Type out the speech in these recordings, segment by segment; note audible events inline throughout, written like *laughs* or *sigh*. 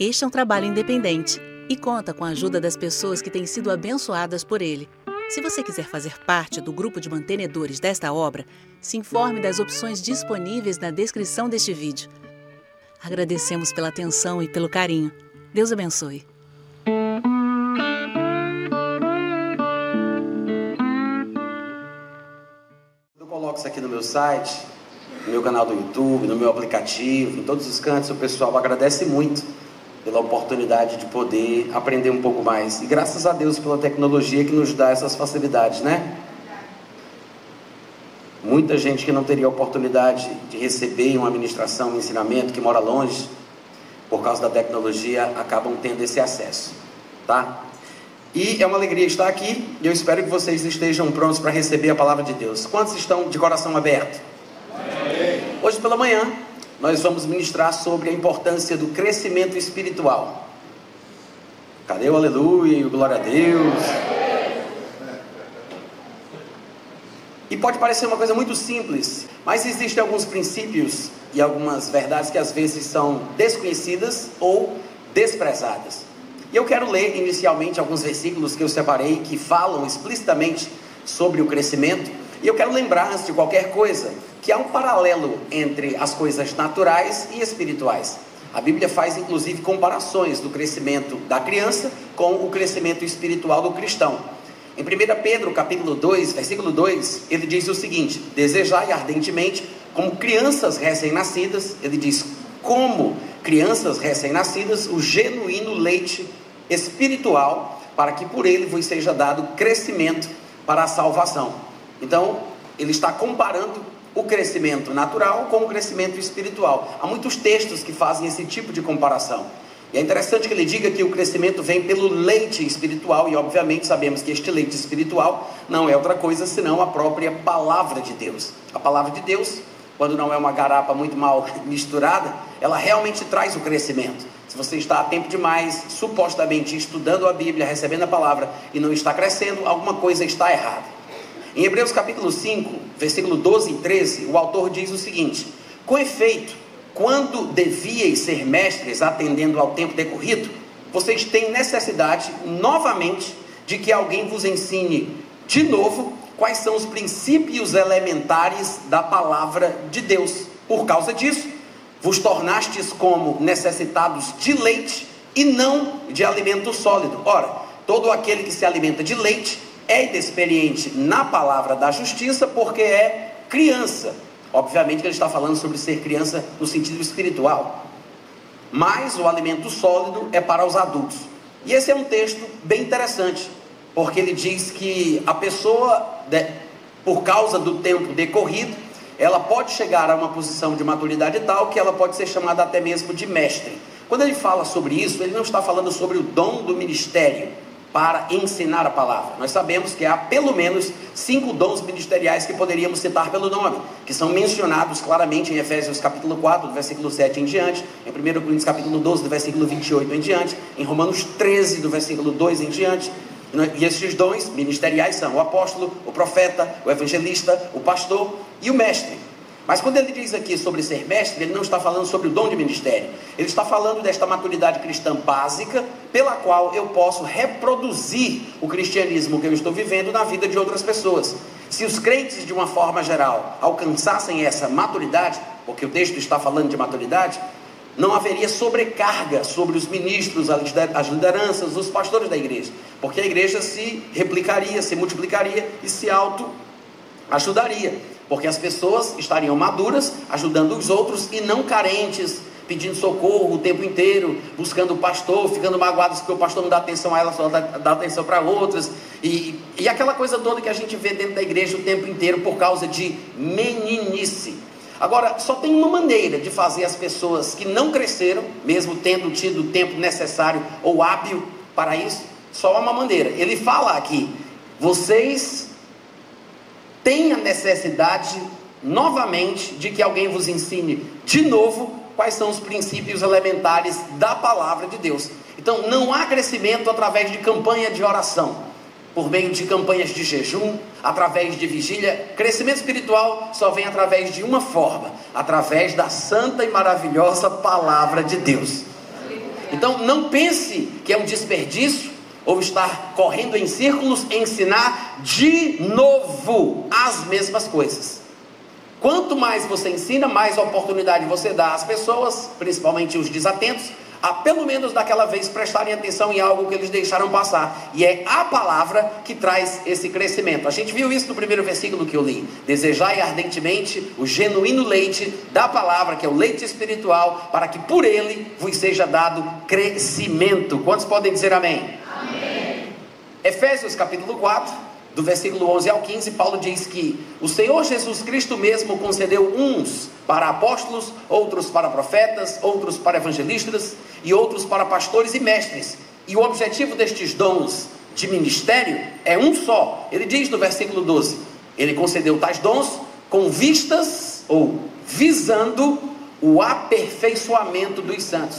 Este é um trabalho independente e conta com a ajuda das pessoas que têm sido abençoadas por ele. Se você quiser fazer parte do grupo de mantenedores desta obra, se informe das opções disponíveis na descrição deste vídeo. Agradecemos pela atenção e pelo carinho. Deus abençoe. Eu coloco isso aqui no meu site, no meu canal do YouTube, no meu aplicativo, em todos os cantos, o pessoal agradece muito pela oportunidade de poder aprender um pouco mais. E graças a Deus pela tecnologia que nos dá essas facilidades, né? Muita gente que não teria oportunidade de receber uma administração, um ensinamento, que mora longe, por causa da tecnologia, acabam tendo esse acesso, tá? E é uma alegria estar aqui e eu espero que vocês estejam prontos para receber a palavra de Deus. Quantos estão de coração aberto? Hoje pela manhã, nós vamos ministrar sobre a importância do crescimento espiritual. Cadê o aleluia, o glória a Deus? E pode parecer uma coisa muito simples, mas existem alguns princípios e algumas verdades que às vezes são desconhecidas ou desprezadas. E eu quero ler inicialmente alguns versículos que eu separei que falam explicitamente sobre o crescimento. E eu quero lembrar, antes de qualquer coisa, que há um paralelo entre as coisas naturais e espirituais. A Bíblia faz inclusive comparações do crescimento da criança com o crescimento espiritual do cristão. Em 1 Pedro, capítulo 2, versículo 2, ele diz o seguinte: Desejai ardentemente, como crianças recém-nascidas, ele diz, como crianças recém-nascidas, o genuíno leite espiritual, para que por ele vos seja dado crescimento para a salvação. Então, ele está comparando o crescimento natural com o crescimento espiritual. Há muitos textos que fazem esse tipo de comparação. E é interessante que ele diga que o crescimento vem pelo leite espiritual, e obviamente sabemos que este leite espiritual não é outra coisa senão a própria palavra de Deus. A palavra de Deus, quando não é uma garapa muito mal *laughs* misturada, ela realmente traz o crescimento. Se você está a tempo demais, supostamente estudando a Bíblia, recebendo a palavra e não está crescendo, alguma coisa está errada. Em Hebreus capítulo 5, versículo 12 e 13, o autor diz o seguinte: Com efeito, quando devíeis ser mestres atendendo ao tempo decorrido, vocês têm necessidade novamente de que alguém vos ensine de novo quais são os princípios elementares da palavra de Deus. Por causa disso, vos tornastes como necessitados de leite e não de alimento sólido. Ora, todo aquele que se alimenta de leite é inexperiente na palavra da justiça porque é criança. Obviamente que ele está falando sobre ser criança no sentido espiritual. Mas o alimento sólido é para os adultos. E esse é um texto bem interessante, porque ele diz que a pessoa, por causa do tempo decorrido, ela pode chegar a uma posição de maturidade tal que ela pode ser chamada até mesmo de mestre. Quando ele fala sobre isso, ele não está falando sobre o dom do ministério, para ensinar a palavra. Nós sabemos que há pelo menos cinco dons ministeriais que poderíamos citar pelo nome, que são mencionados claramente em Efésios capítulo 4, do versículo 7 em diante, em 1 Coríntios capítulo 12, do versículo 28 em diante, em Romanos 13, do versículo 2 em diante. E esses dons ministeriais são o apóstolo, o profeta, o evangelista, o pastor e o mestre. Mas quando ele diz aqui sobre ser mestre, ele não está falando sobre o dom de ministério. Ele está falando desta maturidade cristã básica, pela qual eu posso reproduzir o cristianismo que eu estou vivendo na vida de outras pessoas. Se os crentes, de uma forma geral, alcançassem essa maturidade, porque o texto está falando de maturidade, não haveria sobrecarga sobre os ministros, as lideranças, os pastores da igreja, porque a igreja se replicaria, se multiplicaria e se auto ajudaria porque as pessoas estariam maduras, ajudando os outros e não carentes, pedindo socorro o tempo inteiro, buscando o pastor, ficando magoados porque o pastor não dá atenção a elas, só dá, dá atenção para outras, e, e aquela coisa toda que a gente vê dentro da igreja o tempo inteiro por causa de meninice. Agora, só tem uma maneira de fazer as pessoas que não cresceram, mesmo tendo tido o tempo necessário ou hábil para isso, só uma maneira. Ele fala aqui: vocês tem a necessidade novamente de que alguém vos ensine de novo quais são os princípios elementares da palavra de Deus. Então, não há crescimento através de campanha de oração, por meio de campanhas de jejum, através de vigília. Crescimento espiritual só vem através de uma forma: através da santa e maravilhosa palavra de Deus. Então não pense que é um desperdício ou estar correndo em círculos ensinar de novo as mesmas coisas. Quanto mais você ensina, mais oportunidade você dá às pessoas, principalmente os desatentos, a pelo menos daquela vez prestarem atenção em algo que eles deixaram passar. E é a palavra que traz esse crescimento. A gente viu isso no primeiro versículo que eu li. Desejai ardentemente o genuíno leite da palavra, que é o leite espiritual, para que por ele vos seja dado crescimento. Quantos podem dizer amém? Efésios capítulo 4 do versículo 11 ao 15, Paulo diz que o Senhor Jesus Cristo mesmo concedeu uns para apóstolos, outros para profetas, outros para evangelistas e outros para pastores e mestres. E o objetivo destes dons de ministério é um só. Ele diz no versículo 12: Ele concedeu tais dons com vistas ou visando o aperfeiçoamento dos santos.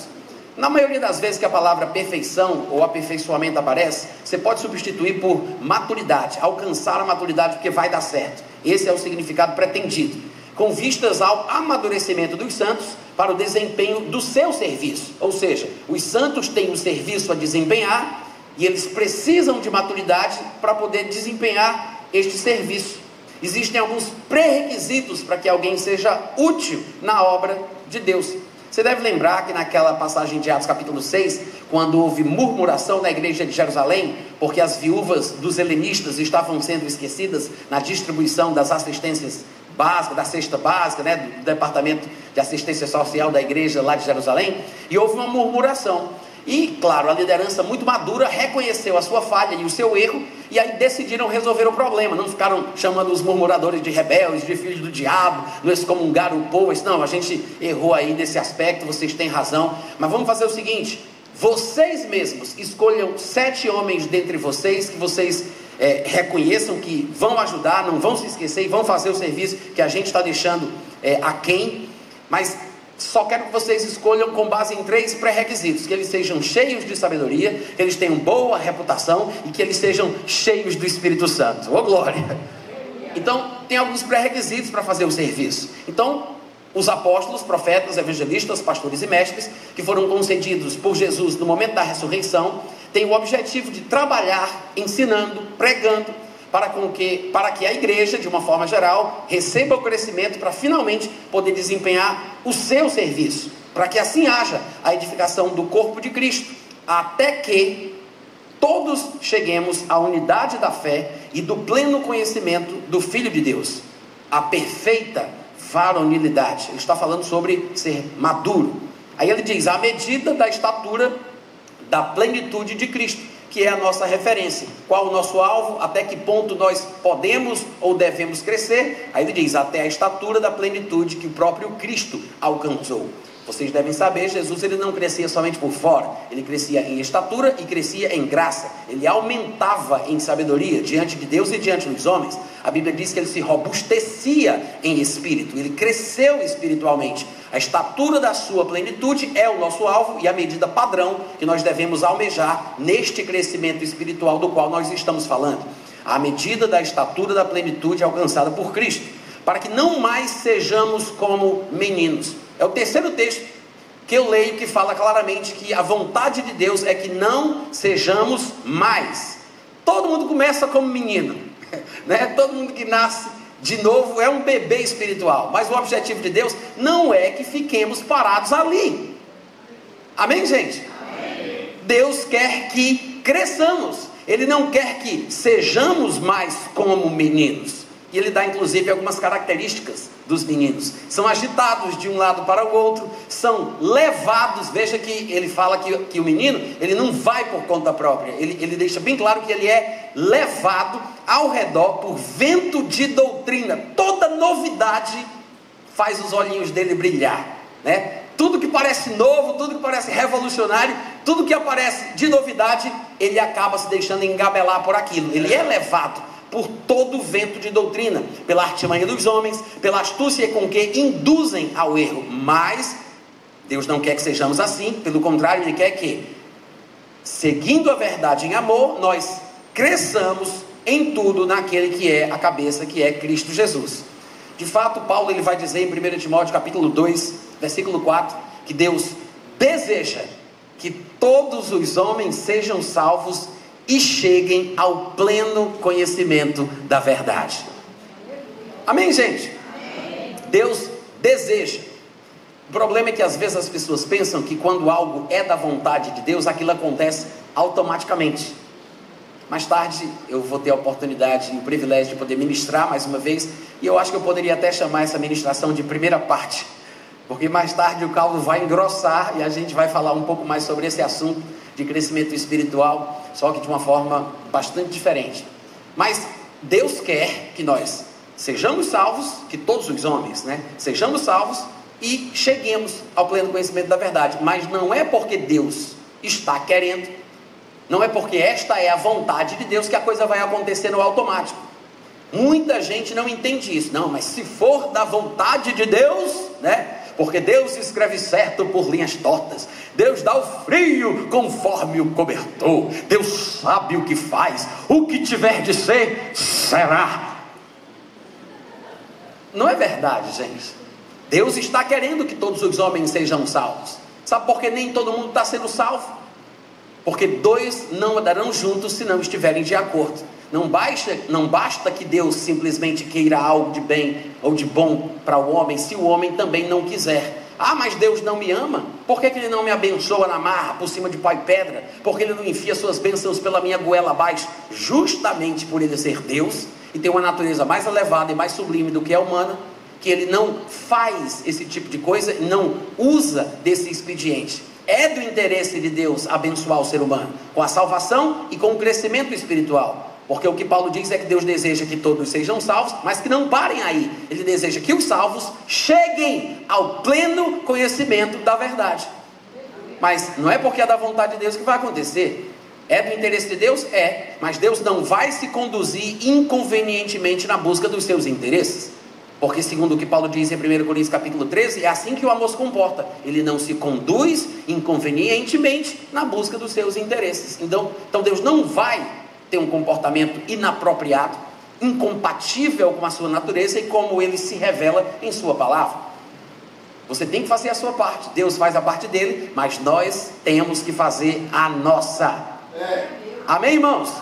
Na maioria das vezes que a palavra perfeição ou aperfeiçoamento aparece, você pode substituir por maturidade, alcançar a maturidade porque vai dar certo. Esse é o significado pretendido. Com vistas ao amadurecimento dos santos para o desempenho do seu serviço. Ou seja, os santos têm um serviço a desempenhar e eles precisam de maturidade para poder desempenhar este serviço. Existem alguns pré-requisitos para que alguém seja útil na obra de Deus. Você deve lembrar que naquela passagem de Atos capítulo 6, quando houve murmuração na igreja de Jerusalém, porque as viúvas dos helenistas estavam sendo esquecidas na distribuição das assistências básicas, da cesta básica, né, do departamento de assistência social da igreja lá de Jerusalém, e houve uma murmuração. E, claro, a liderança muito madura reconheceu a sua falha e o seu erro, e aí decidiram resolver o problema. Não ficaram chamando os murmuradores de rebeldes, de filhos do diabo, não excomungaram o povo. Não, a gente errou aí nesse aspecto, vocês têm razão. Mas vamos fazer o seguinte: vocês mesmos escolham sete homens dentre vocês que vocês é, reconheçam que vão ajudar, não vão se esquecer e vão fazer o serviço que a gente está deixando é, a quem. Mas só quero que vocês escolham com base em três pré-requisitos: que eles sejam cheios de sabedoria, que eles tenham boa reputação e que eles sejam cheios do Espírito Santo. Ô glória! Então, tem alguns pré-requisitos para fazer o serviço. Então, os apóstolos, profetas, evangelistas, pastores e mestres, que foram concedidos por Jesus no momento da ressurreição, têm o objetivo de trabalhar ensinando, pregando, para, com que, para que a igreja, de uma forma geral, receba o crescimento para finalmente poder desempenhar o seu serviço, para que assim haja a edificação do corpo de Cristo, até que todos cheguemos à unidade da fé e do pleno conhecimento do Filho de Deus, a perfeita varonilidade. Ele está falando sobre ser maduro. Aí ele diz: à medida da estatura da plenitude de Cristo que é a nossa referência. Qual o nosso alvo? Até que ponto nós podemos ou devemos crescer? Aí ele diz: até a estatura da plenitude que o próprio Cristo alcançou. Vocês devem saber, Jesus ele não crescia somente por fora, ele crescia em estatura e crescia em graça. Ele aumentava em sabedoria diante de Deus e diante dos homens. A Bíblia diz que ele se robustecia em espírito, ele cresceu espiritualmente. A estatura da sua plenitude é o nosso alvo e a medida padrão que nós devemos almejar neste crescimento espiritual do qual nós estamos falando. A medida da estatura da plenitude alcançada por Cristo, para que não mais sejamos como meninos. É o terceiro texto que eu leio que fala claramente que a vontade de Deus é que não sejamos mais. Todo mundo começa como menino, *laughs* né? Todo mundo que nasce de novo, é um bebê espiritual. Mas o objetivo de Deus não é que fiquemos parados ali. Amém, gente? Amém. Deus quer que cresçamos. Ele não quer que sejamos mais como meninos. E ele dá inclusive algumas características dos meninos. São agitados de um lado para o outro, são levados. Veja que ele fala que, que o menino ele não vai por conta própria. Ele, ele deixa bem claro que ele é levado ao redor por vento de doutrina. Toda novidade faz os olhinhos dele brilhar, né? Tudo que parece novo, tudo que parece revolucionário, tudo que aparece de novidade, ele acaba se deixando engabelar por aquilo. Ele é levado por todo vento de doutrina, pela artimanha dos homens, pela astúcia com que induzem ao erro. Mas Deus não quer que sejamos assim, pelo contrário, Ele quer que, seguindo a verdade em amor, nós cresçamos em tudo naquele que é a cabeça, que é Cristo Jesus. De fato, Paulo ele vai dizer em 1 Timóteo capítulo 2, versículo 4, que Deus deseja que todos os homens sejam salvos e cheguem ao pleno conhecimento da verdade. Amém, gente? Deus deseja. O problema é que às vezes as pessoas pensam que quando algo é da vontade de Deus, aquilo acontece automaticamente. Mais tarde eu vou ter a oportunidade e o privilégio de poder ministrar mais uma vez, e eu acho que eu poderia até chamar essa ministração de primeira parte, porque mais tarde o caldo vai engrossar e a gente vai falar um pouco mais sobre esse assunto de crescimento espiritual, só que de uma forma bastante diferente. Mas Deus quer que nós sejamos salvos, que todos os homens, né, sejamos salvos e cheguemos ao pleno conhecimento da verdade, mas não é porque Deus está querendo não é porque esta é a vontade de Deus que a coisa vai acontecer no automático. Muita gente não entende isso. Não, mas se for da vontade de Deus, né? Porque Deus escreve certo por linhas tortas. Deus dá o frio conforme o cobertor. Deus sabe o que faz. O que tiver de ser, será. Não é verdade, gente. Deus está querendo que todos os homens sejam salvos. Sabe por que nem todo mundo está sendo salvo? Porque dois não andarão juntos se não estiverem de acordo. Não basta, não basta que Deus simplesmente queira algo de bem ou de bom para o homem, se o homem também não quiser. Ah, mas Deus não me ama? Por que, que Ele não me abençoa na marra, por cima de pó e pedra? Por que Ele não enfia suas bênçãos pela minha goela abaixo? Justamente por Ele ser Deus e ter uma natureza mais elevada e mais sublime do que a humana, que Ele não faz esse tipo de coisa, não usa desse expediente. É do interesse de Deus abençoar o ser humano com a salvação e com o crescimento espiritual. Porque o que Paulo diz é que Deus deseja que todos sejam salvos, mas que não parem aí. Ele deseja que os salvos cheguem ao pleno conhecimento da verdade. Mas não é porque é da vontade de Deus que vai acontecer. É do interesse de Deus? É. Mas Deus não vai se conduzir inconvenientemente na busca dos seus interesses. Porque segundo o que Paulo diz em 1 Coríntios capítulo 13, é assim que o amor se comporta. Ele não se conduz inconvenientemente na busca dos seus interesses. Então, então Deus não vai ter um comportamento inapropriado, incompatível com a sua natureza e como ele se revela em sua palavra. Você tem que fazer a sua parte. Deus faz a parte dele, mas nós temos que fazer a nossa. É. Amém, irmãos?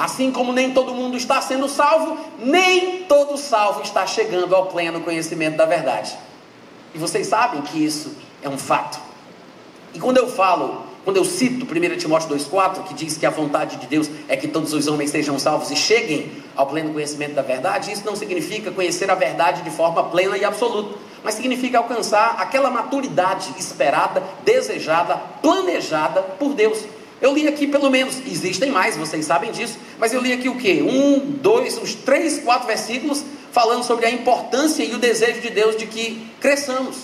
Assim como nem todo mundo está sendo salvo, nem todo salvo está chegando ao pleno conhecimento da verdade. E vocês sabem que isso é um fato. E quando eu falo, quando eu cito 1 Timóteo 2,4, que diz que a vontade de Deus é que todos os homens sejam salvos e cheguem ao pleno conhecimento da verdade, isso não significa conhecer a verdade de forma plena e absoluta, mas significa alcançar aquela maturidade esperada, desejada, planejada por Deus. Eu li aqui pelo menos, existem mais, vocês sabem disso, mas eu li aqui o que? Um, dois, uns três, quatro versículos falando sobre a importância e o desejo de Deus de que cresçamos.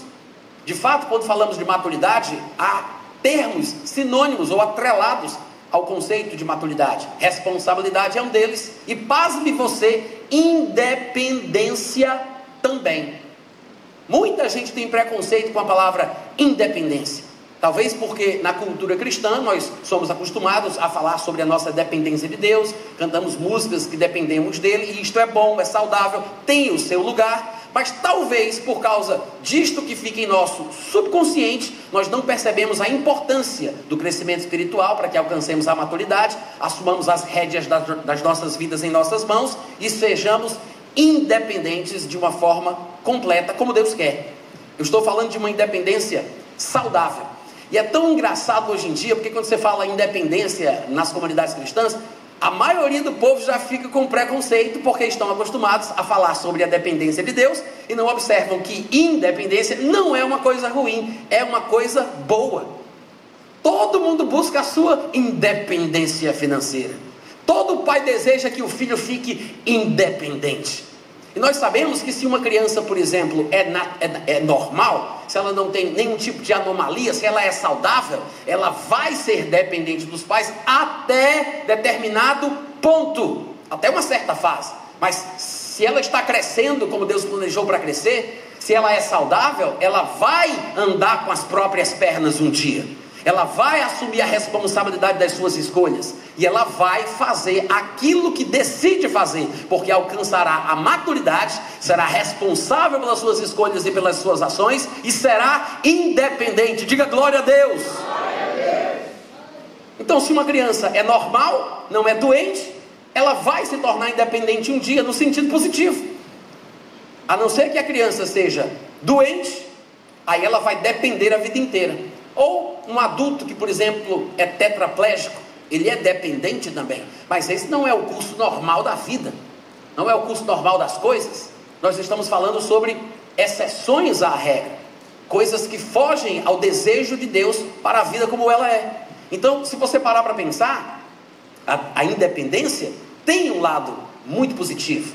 De fato, quando falamos de maturidade, há termos sinônimos ou atrelados ao conceito de maturidade. Responsabilidade é um deles, e pasme você, independência também. Muita gente tem preconceito com a palavra independência. Talvez porque na cultura cristã nós somos acostumados a falar sobre a nossa dependência de Deus, cantamos músicas que dependemos dele, e isto é bom, é saudável, tem o seu lugar, mas talvez por causa disto que fica em nosso subconsciente, nós não percebemos a importância do crescimento espiritual para que alcancemos a maturidade, assumamos as rédeas das nossas vidas em nossas mãos e sejamos independentes de uma forma completa, como Deus quer. Eu estou falando de uma independência saudável. E é tão engraçado hoje em dia, porque quando você fala independência nas comunidades cristãs, a maioria do povo já fica com preconceito porque estão acostumados a falar sobre a dependência de Deus e não observam que independência não é uma coisa ruim, é uma coisa boa. Todo mundo busca a sua independência financeira. Todo pai deseja que o filho fique independente. E nós sabemos que se uma criança, por exemplo, é, na, é, é, normal, se ela não tem nenhum tipo de anomalia, se ela é saudável, ela vai ser dependente dos pais até determinado ponto, até uma certa fase. Mas se ela está crescendo como Deus planejou para crescer, se ela é saudável, ela vai andar com as próprias pernas um dia ela vai assumir a responsabilidade das suas escolhas e ela vai fazer aquilo que decide fazer, porque alcançará a maturidade, será responsável pelas suas escolhas e pelas suas ações e será independente. Diga glória a Deus. Glória a Deus. Então, se uma criança é normal, não é doente, ela vai se tornar independente um dia no sentido positivo. A não ser que a criança seja doente, aí ela vai depender a vida inteira. Ou um adulto que, por exemplo, é tetraplégico, ele é dependente também. Mas esse não é o curso normal da vida, não é o curso normal das coisas. Nós estamos falando sobre exceções à regra, coisas que fogem ao desejo de Deus para a vida como ela é. Então, se você parar para pensar, a, a independência tem um lado muito positivo.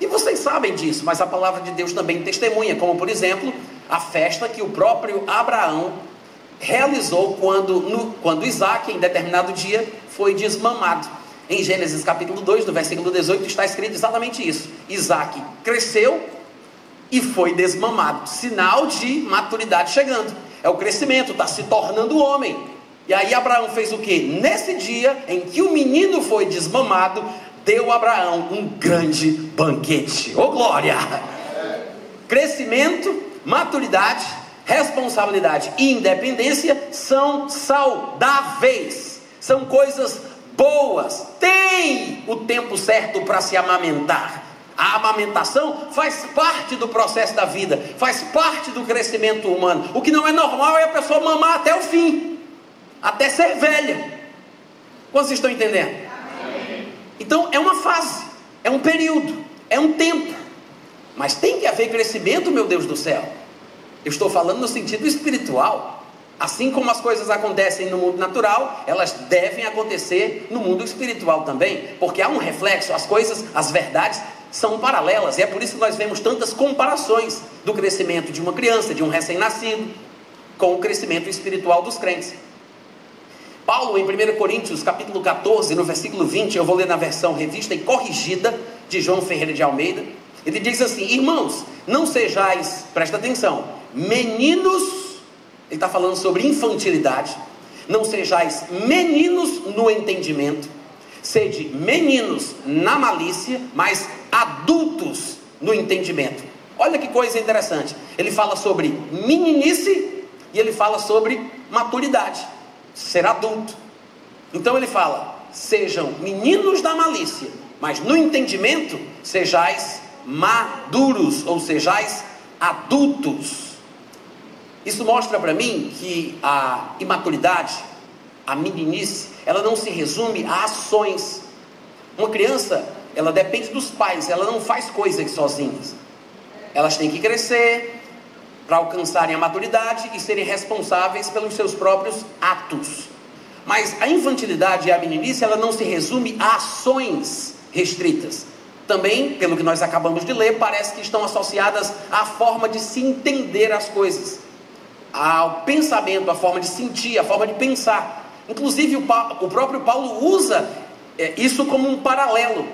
E vocês sabem disso, mas a palavra de Deus também testemunha, como por exemplo, a festa que o próprio Abraão realizou quando, no, quando Isaac, em determinado dia, foi desmamado. Em Gênesis capítulo 2, no versículo 18, está escrito exatamente isso. Isaac cresceu e foi desmamado. Sinal de maturidade chegando. É o crescimento, está se tornando homem. E aí Abraão fez o que? Nesse dia em que o menino foi desmamado, deu Abraão um grande banquete. Ô oh, glória! Crescimento, maturidade, responsabilidade e independência são saudáveis. São coisas boas. Tem o tempo certo para se amamentar. A amamentação faz parte do processo da vida, faz parte do crescimento humano. O que não é normal é a pessoa mamar até o fim, até ser velha. Quantos estão entendendo? Então é uma fase, é um período, é um tempo. Mas tem que haver crescimento, meu Deus do céu. Eu estou falando no sentido espiritual. Assim como as coisas acontecem no mundo natural, elas devem acontecer no mundo espiritual também, porque há um reflexo, as coisas, as verdades são paralelas, e é por isso que nós vemos tantas comparações do crescimento de uma criança, de um recém-nascido, com o crescimento espiritual dos crentes. Paulo, em 1 Coríntios, capítulo 14, no versículo 20, eu vou ler na versão revista e corrigida de João Ferreira de Almeida. Ele diz assim: Irmãos, não sejais, presta atenção, meninos ele está falando sobre infantilidade. Não sejais meninos no entendimento, sede meninos na malícia, mas adultos no entendimento. Olha que coisa interessante. Ele fala sobre meninice e ele fala sobre maturidade, ser adulto. Então ele fala: sejam meninos da malícia, mas no entendimento sejais maduros, ou sejais adultos. Isso mostra para mim que a imaturidade, a meninice, ela não se resume a ações. Uma criança, ela depende dos pais, ela não faz coisas sozinhas. Elas têm que crescer para alcançarem a maturidade e serem responsáveis pelos seus próprios atos. Mas a infantilidade e a meninice, ela não se resume a ações restritas. Também, pelo que nós acabamos de ler, parece que estão associadas à forma de se entender as coisas ao pensamento, a forma de sentir, a forma de pensar. Inclusive, o, o próprio Paulo usa é, isso como um paralelo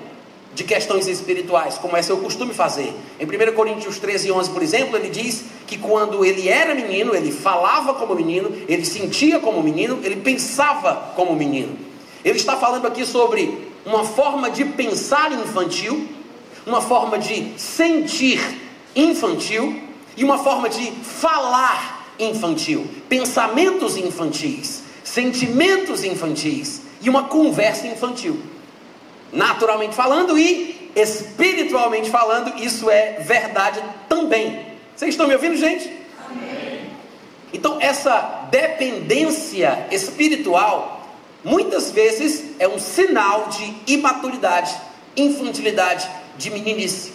de questões espirituais, como é seu costume fazer. Em 1 Coríntios 13, 11, por exemplo, ele diz que quando ele era menino, ele falava como menino, ele sentia como menino, ele pensava como menino. Ele está falando aqui sobre uma forma de pensar infantil, uma forma de sentir infantil e uma forma de falar infantil, pensamentos infantis, sentimentos infantis e uma conversa infantil. Naturalmente falando e espiritualmente falando, isso é verdade também. Vocês estão me ouvindo, gente? Amém. Então, essa dependência espiritual, muitas vezes, é um sinal de imaturidade, infantilidade, de meninice.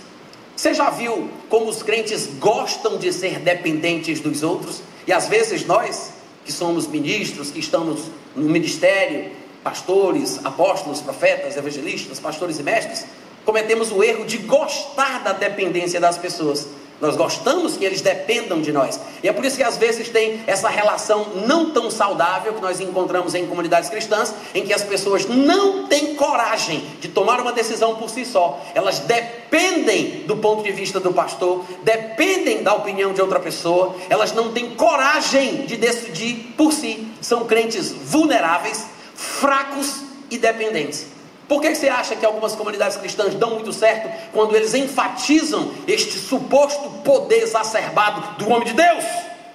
Você já viu como os crentes gostam de ser dependentes dos outros? E às vezes nós, que somos ministros, que estamos no ministério, pastores, apóstolos, profetas, evangelistas, pastores e mestres, cometemos o erro de gostar da dependência das pessoas. Nós gostamos que eles dependam de nós. E é por isso que às vezes tem essa relação não tão saudável que nós encontramos em comunidades cristãs, em que as pessoas não têm coragem de tomar uma decisão por si só. Elas dependem do ponto de vista do pastor, dependem da opinião de outra pessoa, elas não têm coragem de decidir por si. São crentes vulneráveis, fracos e dependentes. Por que você acha que algumas comunidades cristãs dão muito certo quando eles enfatizam este suposto poder exacerbado do homem de Deus?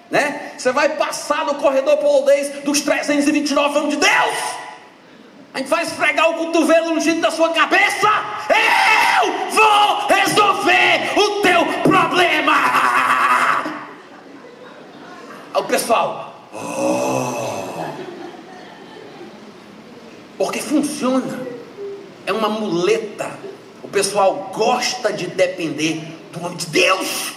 Né? Você vai passar no corredor polonês dos 329 homens de Deus. A gente vai esfregar o cotovelo no jeito da sua cabeça. Eu vou resolver o teu problema. Aí o pessoal, oh. porque funciona. É uma muleta. O pessoal gosta de depender do homem de Deus.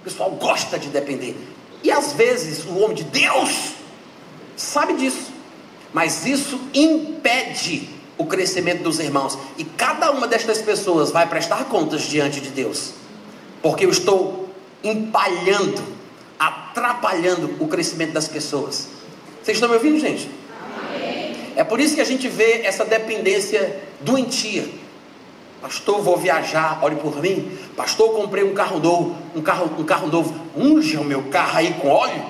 O pessoal gosta de depender. E às vezes o homem de Deus sabe disso. Mas isso impede o crescimento dos irmãos. E cada uma destas pessoas vai prestar contas diante de Deus. Porque eu estou empalhando, atrapalhando o crescimento das pessoas. Vocês estão me ouvindo, gente? É por isso que a gente vê essa dependência doentia. Pastor, vou viajar, ore por mim. Pastor, comprei um carro novo, um carro, um carro novo. Unja o meu carro aí com óleo.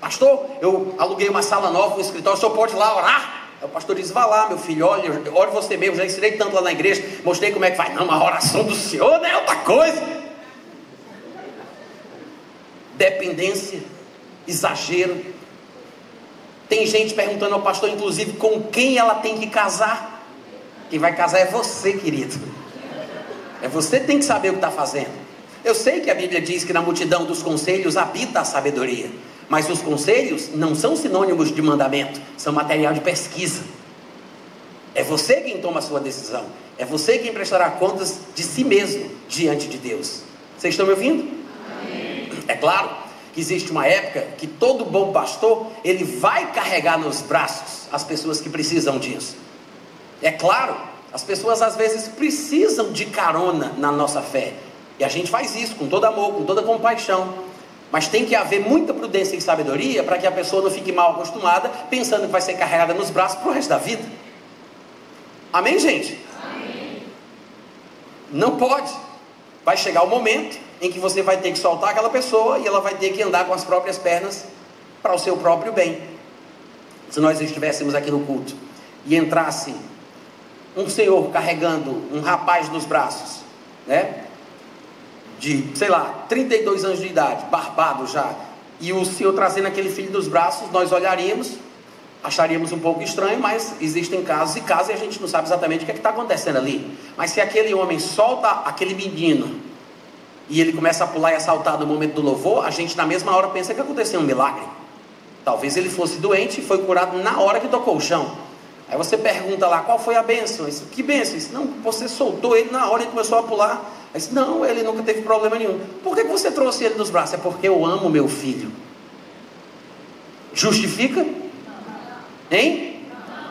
Pastor, eu aluguei uma sala nova, um escritório, o senhor pode ir lá orar? O pastor disse: Vá lá, meu filho, olha, ore você mesmo. Já ensinei tanto lá na igreja, mostrei como é que faz. Não, a oração do senhor não é outra coisa. Dependência, exagero. Tem gente perguntando ao pastor, inclusive, com quem ela tem que casar. Quem vai casar é você, querido. É você que tem que saber o que está fazendo. Eu sei que a Bíblia diz que na multidão dos conselhos habita a sabedoria. Mas os conselhos não são sinônimos de mandamento, são material de pesquisa. É você quem toma a sua decisão. É você quem prestará contas de si mesmo diante de Deus. Vocês estão me ouvindo? Amém. É claro que existe uma época que todo bom pastor, ele vai carregar nos braços as pessoas que precisam disso. É claro, as pessoas às vezes precisam de carona na nossa fé. E a gente faz isso com todo amor, com toda compaixão. Mas tem que haver muita prudência e sabedoria para que a pessoa não fique mal acostumada, pensando que vai ser carregada nos braços para o resto da vida. Amém, gente? Amém. Não pode. Vai chegar o momento em que você vai ter que soltar aquela pessoa e ela vai ter que andar com as próprias pernas para o seu próprio bem. Se nós estivéssemos aqui no culto e entrasse um senhor carregando um rapaz nos braços, né? de, sei lá, 32 anos de idade, barbado já, e o senhor trazendo aquele filho nos braços, nós olharíamos, acharíamos um pouco estranho, mas existem casos e casos e a gente não sabe exatamente o que é está acontecendo ali. Mas se aquele homem solta aquele menino e ele começa a pular e a saltar no momento do louvor, a gente na mesma hora pensa que aconteceu um milagre. Talvez ele fosse doente e foi curado na hora que tocou o chão. Aí você pergunta lá, qual foi a bênção? Isso, que bênção? Isso, não, você soltou ele na hora e começou a pular. Aí não, ele nunca teve problema nenhum. Por que você trouxe ele nos braços? É porque eu amo meu filho. Justifica? Hein?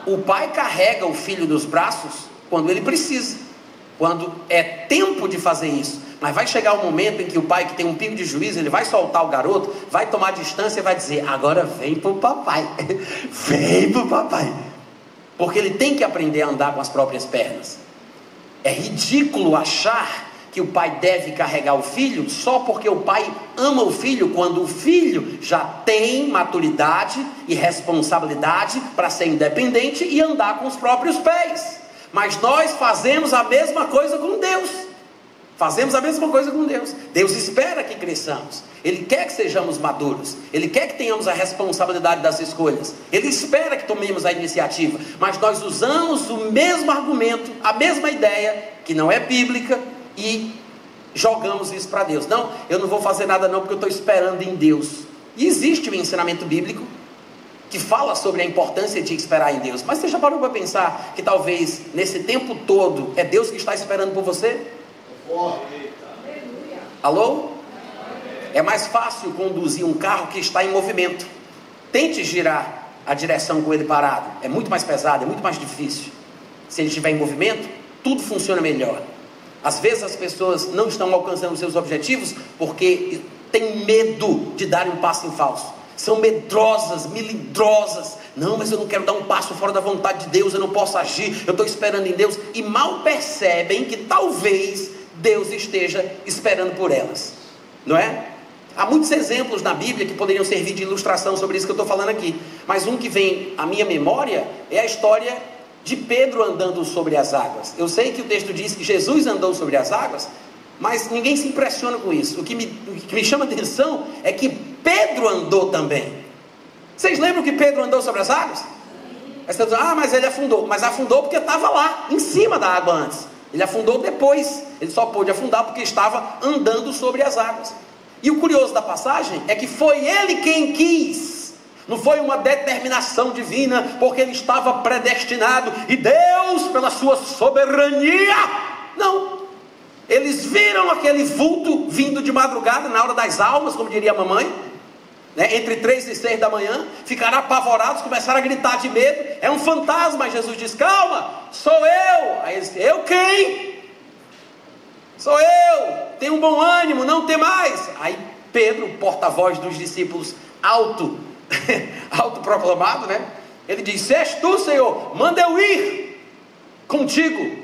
O pai carrega o filho nos braços quando ele precisa. Quando é tempo de fazer isso. Mas vai chegar um momento em que o pai, que tem um pingo de juízo, ele vai soltar o garoto, vai tomar distância e vai dizer: Agora vem para o papai. *laughs* vem para o papai. Porque ele tem que aprender a andar com as próprias pernas. É ridículo achar que o pai deve carregar o filho só porque o pai ama o filho, quando o filho já tem maturidade e responsabilidade para ser independente e andar com os próprios pés. Mas nós fazemos a mesma coisa com Deus. Fazemos a mesma coisa com Deus. Deus espera que cresçamos. Ele quer que sejamos maduros. Ele quer que tenhamos a responsabilidade das escolhas. Ele espera que tomemos a iniciativa. Mas nós usamos o mesmo argumento, a mesma ideia, que não é bíblica, e jogamos isso para Deus. Não, eu não vou fazer nada não porque eu estou esperando em Deus. E existe um ensinamento bíblico que fala sobre a importância de esperar em Deus. Mas você já parou para pensar que talvez nesse tempo todo é Deus que está esperando por você? Alô? É mais fácil conduzir um carro que está em movimento. Tente girar a direção com ele parado. É muito mais pesado, é muito mais difícil. Se ele estiver em movimento, tudo funciona melhor. Às vezes as pessoas não estão alcançando seus objetivos porque têm medo de dar um passo em falso. São medrosas, melindrosas. Não, mas eu não quero dar um passo fora da vontade de Deus, eu não posso agir, eu estou esperando em Deus. E mal percebem que talvez Deus esteja esperando por elas. Não é? Há muitos exemplos na Bíblia que poderiam servir de ilustração sobre isso que eu estou falando aqui. Mas um que vem à minha memória é a história de Pedro andando sobre as águas. Eu sei que o texto diz que Jesus andou sobre as águas, mas ninguém se impressiona com isso. O que me, o que me chama atenção é que Pedro andou também. Vocês lembram que Pedro andou sobre as águas? Aí você diz, ah, mas ele afundou. Mas afundou porque estava lá, em cima da água antes. Ele afundou depois. Ele só pôde afundar porque estava andando sobre as águas. E o curioso da passagem é que foi ele quem quis. Não foi uma determinação divina, porque ele estava predestinado e Deus, pela sua soberania, não. Eles viram aquele vulto vindo de madrugada, na hora das almas, como diria a mamãe, né, entre três e seis da manhã, ficaram apavorados, começaram a gritar de medo. É um fantasma. Jesus diz: Calma, sou eu. Aí eles Eu quem? Sou eu. Tenho um bom ânimo, não tem mais. Aí Pedro, porta-voz dos discípulos, alto, *laughs* autoproclamado, né? Ele diz: és tu, Senhor, manda eu ir contigo.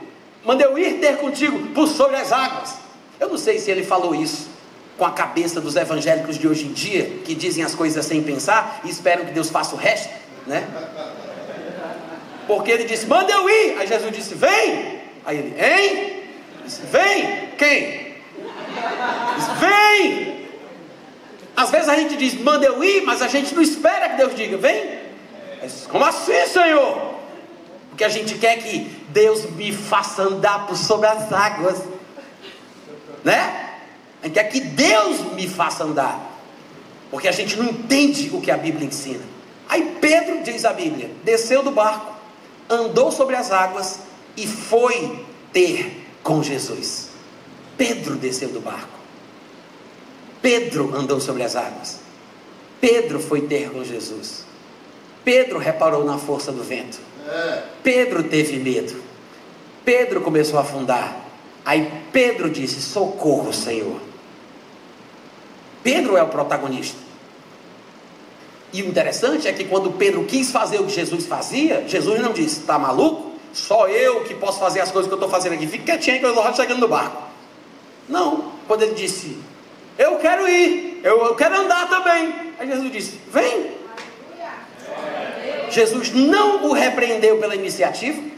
Manda eu ir ter contigo por sobre as águas. Eu não sei se ele falou isso com a cabeça dos evangélicos de hoje em dia, que dizem as coisas sem pensar e esperam que Deus faça o resto, né? Porque ele disse: Manda eu ir. Aí Jesus disse: Vem. Aí ele: Hein? Disse, Vem. Quem? Disse, Vem. Às vezes a gente diz: Manda eu ir, mas a gente não espera que Deus diga: Vem. Disse, Como assim, Senhor? Porque a gente quer que Deus me faça andar por sobre as águas, né? A gente quer que Deus me faça andar. Porque a gente não entende o que a Bíblia ensina. Aí Pedro, diz a Bíblia, desceu do barco, andou sobre as águas e foi ter com Jesus. Pedro desceu do barco. Pedro andou sobre as águas. Pedro foi ter com Jesus. Pedro reparou na força do vento. Pedro teve medo. Pedro começou a afundar. Aí Pedro disse: Socorro, Senhor. Pedro é o protagonista. E o interessante é que quando Pedro quis fazer o que Jesus fazia, Jesus não disse: Está maluco? Só eu que posso fazer as coisas que eu estou fazendo aqui. Fica quietinho que eu estou chegando no barco. Não. Quando ele disse: Eu quero ir, eu, eu quero andar também. Aí Jesus disse: Vem. Jesus não o repreendeu pela iniciativa.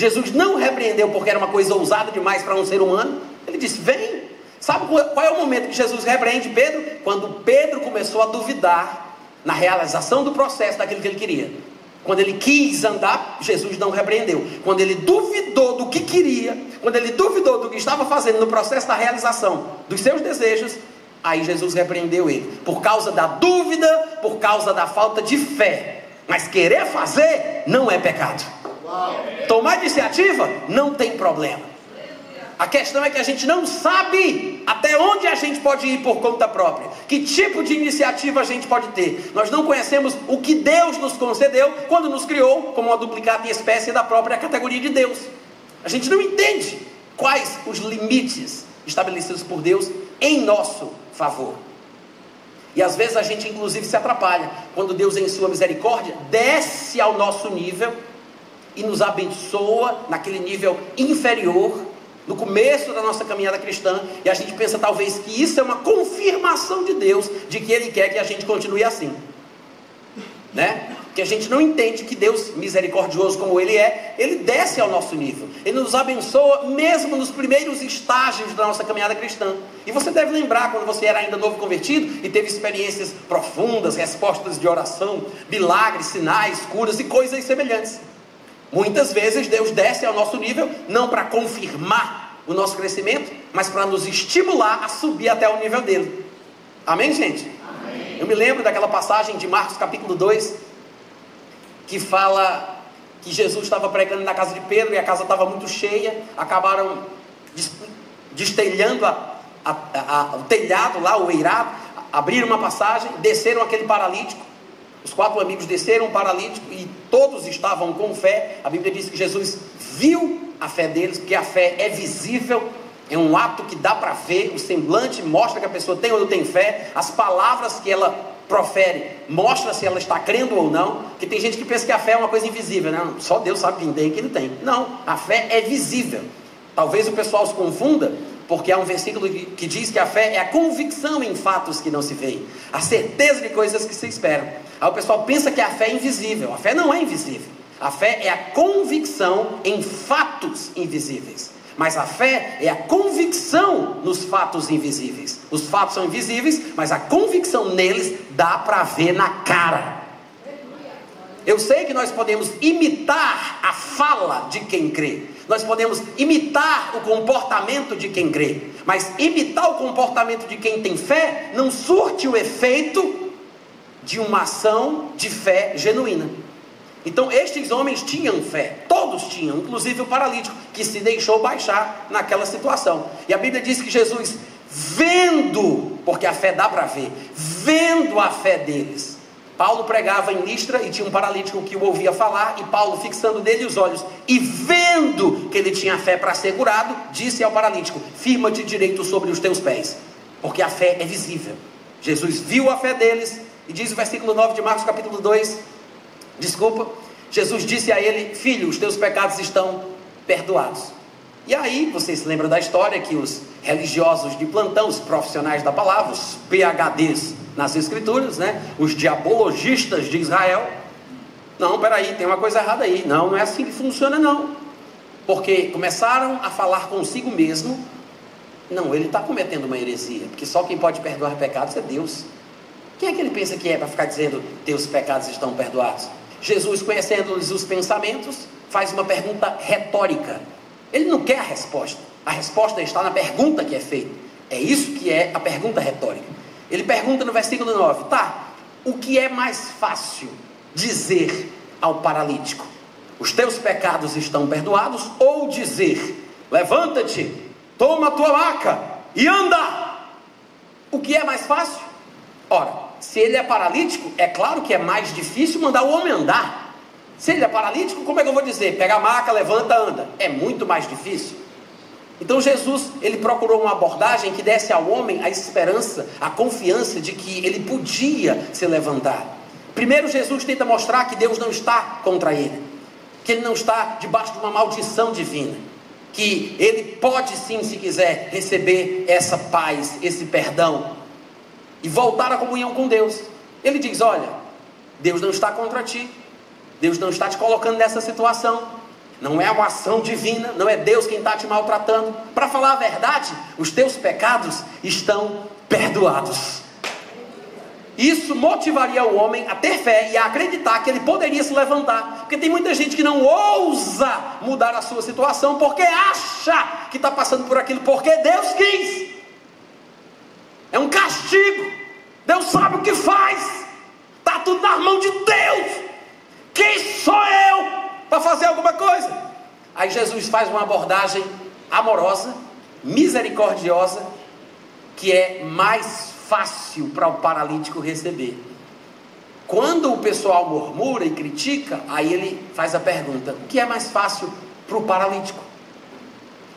Jesus não repreendeu porque era uma coisa ousada demais para um ser humano. Ele disse: Vem. Sabe qual é o momento que Jesus repreende Pedro? Quando Pedro começou a duvidar na realização do processo daquilo que ele queria. Quando ele quis andar, Jesus não repreendeu. Quando ele duvidou do que queria, quando ele duvidou do que estava fazendo no processo da realização dos seus desejos, aí Jesus repreendeu ele. Por causa da dúvida, por causa da falta de fé. Mas querer fazer não é pecado. Tomar iniciativa não tem problema. A questão é que a gente não sabe até onde a gente pode ir por conta própria, que tipo de iniciativa a gente pode ter. Nós não conhecemos o que Deus nos concedeu quando nos criou como uma duplicata e espécie da própria categoria de Deus. A gente não entende quais os limites estabelecidos por Deus em nosso favor. E às vezes a gente inclusive se atrapalha quando Deus, em sua misericórdia, desce ao nosso nível e nos abençoa naquele nível inferior no começo da nossa caminhada cristã, e a gente pensa talvez que isso é uma confirmação de Deus de que Ele quer que a gente continue assim, né? Que a gente não entende que Deus, misericordioso como Ele é, Ele desce ao nosso nível, Ele nos abençoa mesmo nos primeiros estágios da nossa caminhada cristã. E você deve lembrar quando você era ainda novo convertido e teve experiências profundas, respostas de oração, milagres, sinais, curas e coisas semelhantes. Muitas vezes Deus desce ao nosso nível, não para confirmar o nosso crescimento, mas para nos estimular a subir até o nível dele. Amém, gente? Amém. Eu me lembro daquela passagem de Marcos capítulo 2, que fala que Jesus estava pregando na casa de Pedro e a casa estava muito cheia, acabaram destelhando a, a, a, o telhado lá, o eirado, abriram uma passagem, desceram aquele paralítico, os quatro amigos desceram um paralítico e todos estavam com fé. A Bíblia diz que Jesus viu a fé deles, porque a fé é visível, é um ato que dá para ver, o semblante mostra que a pessoa tem ou não tem fé, as palavras que ela profere mostra se ela está crendo ou não. Que tem gente que pensa que a fé é uma coisa invisível, né? Só Deus sabe quem tem e quem não tem. Não, a fé é visível. Talvez o pessoal se confunda porque há um versículo que diz que a fé é a convicção em fatos que não se veem, a certeza de coisas que se esperam. Aí o pessoal pensa que a fé é invisível. A fé não é invisível. A fé é a convicção em fatos invisíveis. Mas a fé é a convicção nos fatos invisíveis. Os fatos são invisíveis, mas a convicção neles dá para ver na cara. Eu sei que nós podemos imitar a fala de quem crê. Nós podemos imitar o comportamento de quem crê. Mas imitar o comportamento de quem tem fé não surte o efeito de uma ação de fé genuína. Então, estes homens tinham fé, todos tinham, inclusive o paralítico, que se deixou baixar naquela situação. E a Bíblia diz que Jesus, vendo, porque a fé dá para ver, vendo a fé deles, Paulo pregava em Listra e tinha um paralítico que o ouvia falar, e Paulo, fixando nele os olhos e vendo que ele tinha fé para ser curado, disse ao paralítico: Firma-te direito sobre os teus pés, porque a fé é visível. Jesus viu a fé deles, e diz o versículo 9 de Marcos, capítulo 2, desculpa, Jesus disse a ele: Filho, os teus pecados estão perdoados. E aí, vocês se lembram da história que os religiosos de plantão, os profissionais da palavra, os PHDs nas escrituras, né? Os diabologistas de Israel. Não, peraí, tem uma coisa errada aí. Não, não é assim que funciona, não. Porque começaram a falar consigo mesmo. Não, ele está cometendo uma heresia, porque só quem pode perdoar pecados é Deus. Quem é que ele pensa que é para ficar dizendo teus pecados estão perdoados? Jesus, conhecendo-lhes os pensamentos, faz uma pergunta retórica. Ele não quer a resposta. A resposta está na pergunta que é feita. É isso que é a pergunta retórica. Ele pergunta no versículo 9: tá, o que é mais fácil dizer ao paralítico? Os teus pecados estão perdoados? Ou dizer: levanta-te, toma a tua maca e anda? O que é mais fácil? Ora, se ele é paralítico, é claro que é mais difícil mandar o homem andar. Se ele é paralítico, como é que eu vou dizer? Pega a maca, levanta, anda. É muito mais difícil. Então Jesus, ele procurou uma abordagem que desse ao homem a esperança, a confiança de que ele podia se levantar. Primeiro Jesus tenta mostrar que Deus não está contra ele, que ele não está debaixo de uma maldição divina, que ele pode sim, se quiser, receber essa paz, esse perdão e voltar à comunhão com Deus. Ele diz: "Olha, Deus não está contra ti. Deus não está te colocando nessa situação. Não é uma ação divina, não é Deus quem está te maltratando. Para falar a verdade, os teus pecados estão perdoados. Isso motivaria o homem a ter fé e a acreditar que ele poderia se levantar. Porque tem muita gente que não ousa mudar a sua situação porque acha que está passando por aquilo porque Deus quis. É um castigo. Deus sabe o que faz. Está tudo na mão de Deus. Quem sou eu para fazer alguma coisa. Aí Jesus faz uma abordagem amorosa, misericordiosa, que é mais fácil para o paralítico receber. Quando o pessoal murmura e critica, aí ele faz a pergunta: o que é mais fácil para o paralítico?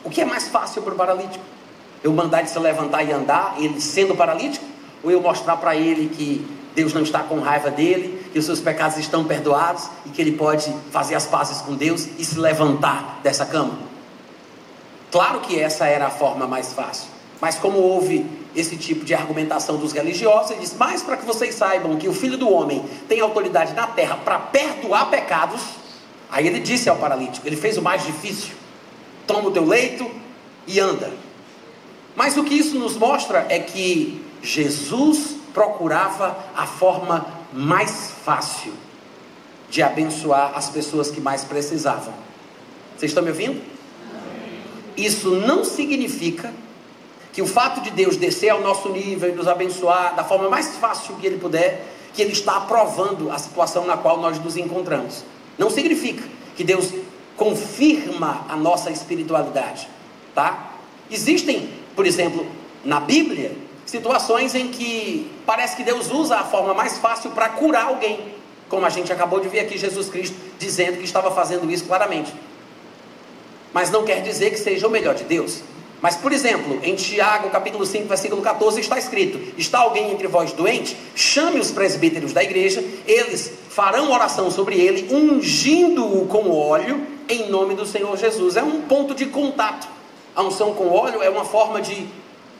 O que é mais fácil para o paralítico? Eu mandar ele se levantar e andar, ele sendo paralítico? Ou eu mostrar para ele que Deus não está com raiva dele, que os seus pecados estão perdoados e que ele pode fazer as pazes com Deus e se levantar dessa cama. Claro que essa era a forma mais fácil, mas como houve esse tipo de argumentação dos religiosos, ele diz: Mas para que vocês saibam que o filho do homem tem autoridade na terra para perdoar pecados, aí ele disse ao paralítico: Ele fez o mais difícil, toma o teu leito e anda. Mas o que isso nos mostra é que Jesus procurava a forma mais fácil de abençoar as pessoas que mais precisavam. Vocês estão me ouvindo? Isso não significa que o fato de Deus descer ao nosso nível e nos abençoar da forma mais fácil que Ele puder, que Ele está aprovando a situação na qual nós nos encontramos. Não significa que Deus confirma a nossa espiritualidade, tá? Existem, por exemplo, na Bíblia, situações em que parece que Deus usa a forma mais fácil para curar alguém, como a gente acabou de ver aqui Jesus Cristo dizendo que estava fazendo isso claramente. Mas não quer dizer que seja o melhor de Deus. Mas, por exemplo, em Tiago, capítulo 5, versículo 14, está escrito: Está alguém entre vós doente? Chame os presbíteros da igreja, eles farão oração sobre ele, ungindo-o com óleo, em nome do Senhor Jesus. É um ponto de contato. A unção com óleo é uma forma de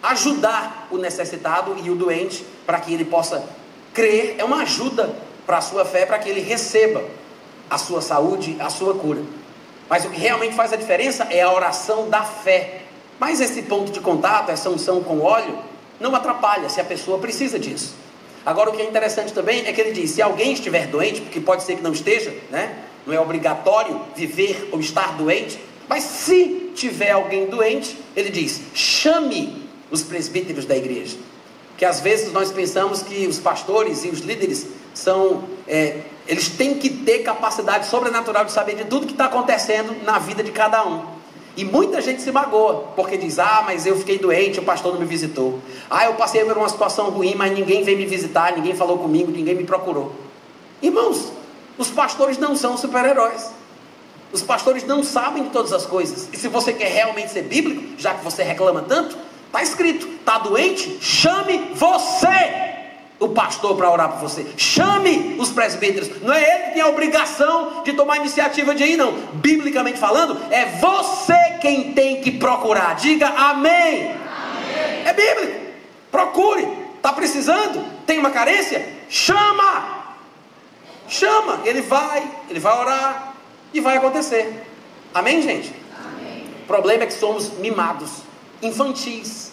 ajudar o necessitado e o doente para que ele possa crer, é uma ajuda para a sua fé, para que ele receba a sua saúde, a sua cura. Mas o que realmente faz a diferença é a oração da fé. Mas esse ponto de contato, essa unção com óleo, não atrapalha se a pessoa precisa disso. Agora, o que é interessante também é que ele diz: se alguém estiver doente, porque pode ser que não esteja, né? Não é obrigatório viver ou estar doente, mas se tiver alguém doente, ele diz: chame os presbíteros da igreja. Que às vezes nós pensamos que os pastores e os líderes são, é, eles têm que ter capacidade sobrenatural de saber de tudo que está acontecendo na vida de cada um. E muita gente se magoa, porque diz: Ah, mas eu fiquei doente, o pastor não me visitou. Ah, eu passei por uma situação ruim, mas ninguém veio me visitar, ninguém falou comigo, ninguém me procurou. Irmãos, os pastores não são super-heróis. Os pastores não sabem de todas as coisas. E se você quer realmente ser bíblico, já que você reclama tanto, está escrito: está doente? Chame você o pastor para orar por você. Chame os presbíteros. Não é ele que tem a obrigação de tomar iniciativa de ir, não. Biblicamente falando, é você quem tem que procurar. Diga amém. amém. É bíblico. Procure. Está precisando? Tem uma carência? Chama. Chama. Ele vai, ele vai orar e vai acontecer. Amém, gente? Amém. O problema é que somos mimados, infantis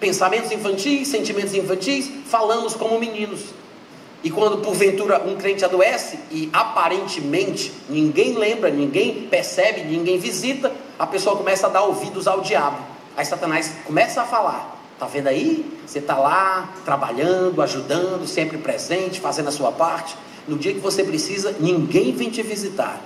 pensamentos infantis, sentimentos infantis, falamos como meninos. E quando porventura um crente adoece e aparentemente ninguém lembra, ninguém percebe, ninguém visita, a pessoa começa a dar ouvidos ao diabo. Aí Satanás começa a falar: Tá vendo aí? Você está lá trabalhando, ajudando, sempre presente, fazendo a sua parte. No dia que você precisa, ninguém vem te visitar.